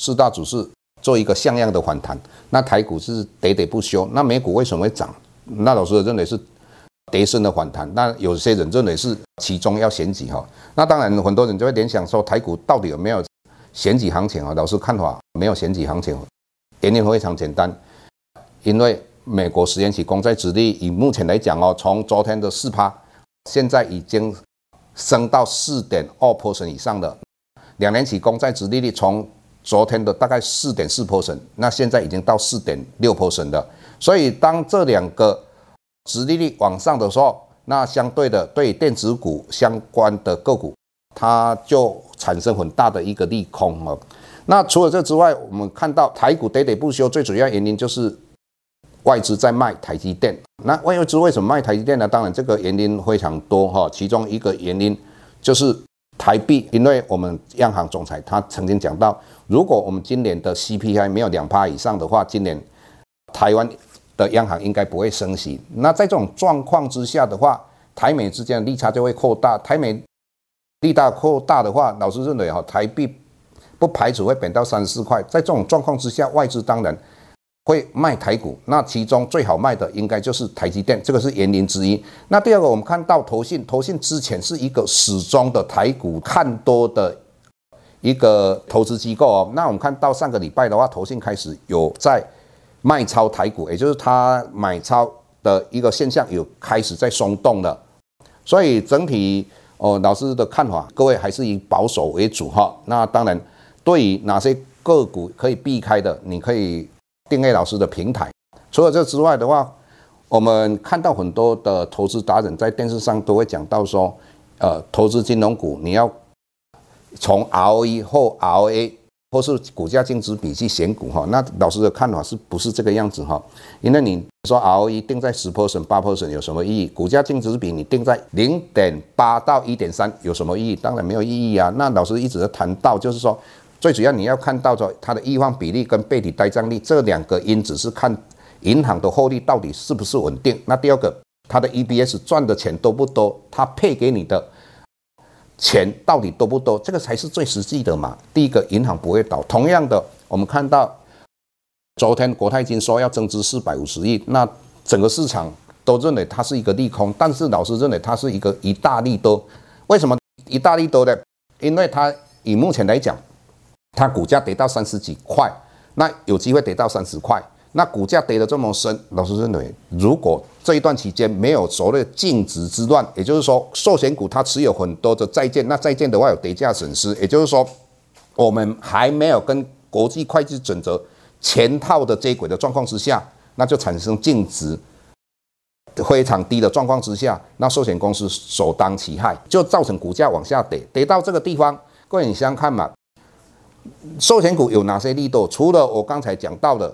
四大指数做一个像样的反弹，那台股是喋喋不休。那美股为什么会涨？那老师认为是跌升的反弹。那有些人认为是其中要选举哈。那当然很多人就会联想说，台股到底有没有选举行情啊？老师看法没有选举行情，原因非常简单，因为美国十年期公债殖利率以目前来讲哦，从昨天的四趴，现在已经升到四点二 percent 以上的两年期公债殖利率从昨天的大概四点四破损那现在已经到四点六破损了。所以当这两个殖利率往上的时候，那相对的对电子股相关的个股，它就产生很大的一个利空了。那除了这之外，我们看到台股喋喋不休，最主要原因就是外资在卖台积电。那外资为什么卖台积电呢？当然这个原因非常多哈，其中一个原因就是。台币，因为我们央行总裁他曾经讲到，如果我们今年的 CPI 没有两趴以上的话，今年台湾的央行应该不会升息。那在这种状况之下的话，台美之间的利差就会扩大。台美利大扩大的话，老师认为哈，台币不排除会贬到三四块。在这种状况之下，外资当然。会卖台股，那其中最好卖的应该就是台积电，这个是原因之一。那第二个，我们看到投信，投信之前是一个始终的台股看多的一个投资机构哦。那我们看到上个礼拜的话，投信开始有在卖超台股，也就是它买超的一个现象有开始在松动了。所以整体哦，老师的看法，各位还是以保守为主哈。那当然，对于哪些个股可以避开的，你可以。订阅老师的平台，除了这之外的话，我们看到很多的投资达人在电视上都会讲到说，呃，投资金融股你要从 ROE 或 ROA 或是股价净值比去选股哈。那老师的看法是不是这个样子哈？因为你说 ROE 定在十 percent、八 percent 有什么意义？股价净值比你定在零点八到一点三有什么意义？当然没有意义啊。那老师一直在谈到就是说。最主要你要看到说它的易放比例跟备体呆账率这两个因子是看银行的获利到底是不是稳定。那第二个，它的 EBS 赚的钱多不多？它配给你的钱到底多不多？这个才是最实际的嘛。第一个，银行不会倒。同样的，我们看到昨天国泰金说要增资四百五十亿，那整个市场都认为它是一个利空，但是老师认为它是一个一大利多。为什么一大利多呢？因为它以目前来讲。它股价跌到三十几块，那有机会跌到三十块。那股价跌得这么深，老师认为，如果这一段期间没有所谓的净值之乱，也就是说，寿险股它持有很多的债券，那债券的话有跌价损失，也就是说，我们还没有跟国际会计准则全套的接轨的状况之下，那就产生净值非常低的状况之下，那寿险公司首当其害，就造成股价往下跌，跌到这个地方，各位你想想看嘛。寿险股有哪些力度？除了我刚才讲到的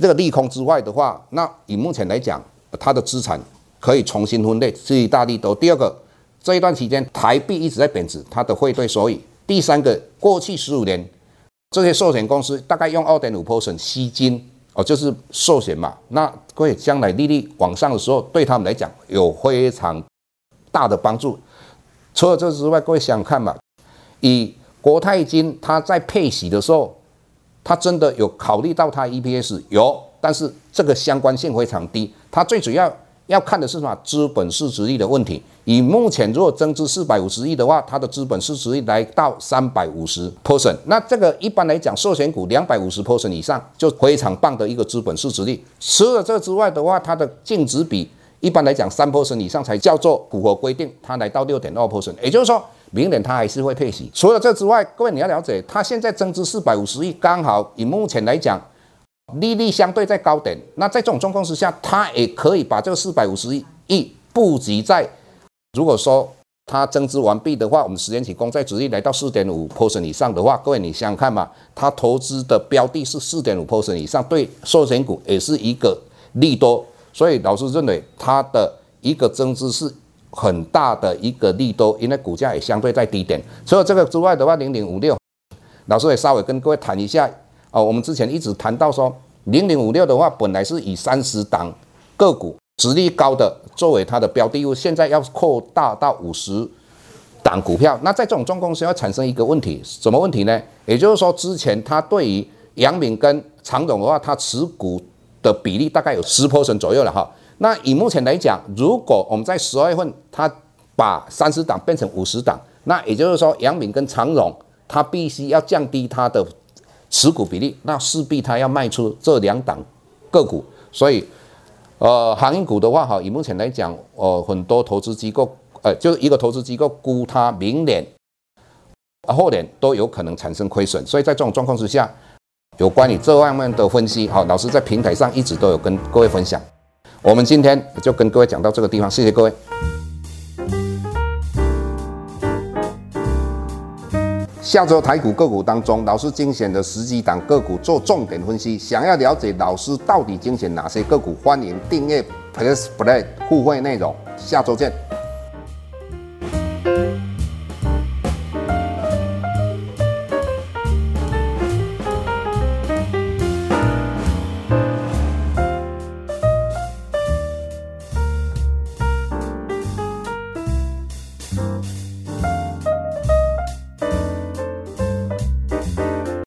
这个利空之外的话，那以目前来讲，它的资产可以重新分类，是一大利多。第二个，这一段期间台币一直在贬值，它的汇兑收益。第三个，过去十五年这些寿险公司大概用二点五 percent 吸金哦，就是寿险嘛。那各位将来利率往上的时候，对他们来讲有非常大的帮助。除了这之外，各位想想看嘛，以国泰金它在配息的时候，它真的有考虑到它 EPS 有，但是这个相关性非常低。它最主要要看的是什么？资本市值率的问题。以目前如果增资四百五十亿的话，它的资本市值率来到三百五十 percent。那这个一般来讲，寿险股两百五十 percent 以上就非常棒的一个资本市值率。除了这之外的话，它的净值比一般来讲三 percent 以上才叫做符合规定，它来到六点二 percent。也就是说，明年它还是会配息。除了这之外，各位你要了解，它现在增资四百五十亿，刚好以目前来讲，利率相对在高点。那在这种状况之下，它也可以把这个四百五十亿布局在。如果说它增资完毕的话，我们十年期公债殖利率来到四点五 percent 以上的话，各位你想想看嘛，它投资的标的是四点五 percent 以上，对寿险股也是一个利多，所以老师认为它的一个增资是很大的一个利多，因为股价也相对在低点。除了这个之外的话，零零五六，老师也稍微跟各位谈一下哦，我们之前一直谈到说零零五六的话，本来是以三十档个股。实力高的作为它的标的物，现在要扩大到五十档股票。那在这种状况下，要产生一个问题，什么问题呢？也就是说，之前它对于杨敏跟常总的话，它持股的比例大概有十 percent 左右了哈。那以目前来讲，如果我们在十二月份它把三十档变成五十档，那也就是说，杨敏跟长荣它必须要降低它的持股比例，那势必它要卖出这两档个股，所以。呃，航运股的话，哈，以目前来讲，呃，很多投资机构，呃，就是一个投资机构估它明年、后年都有可能产生亏损，所以在这种状况之下，有关于这方面的分析，好，老师在平台上一直都有跟各位分享。我们今天就跟各位讲到这个地方，谢谢各位。下周台股个股当中，老师精选的十几档个股做重点分析。想要了解老师到底精选哪些个股，欢迎订阅 Plus Play 互惠内容。下周见。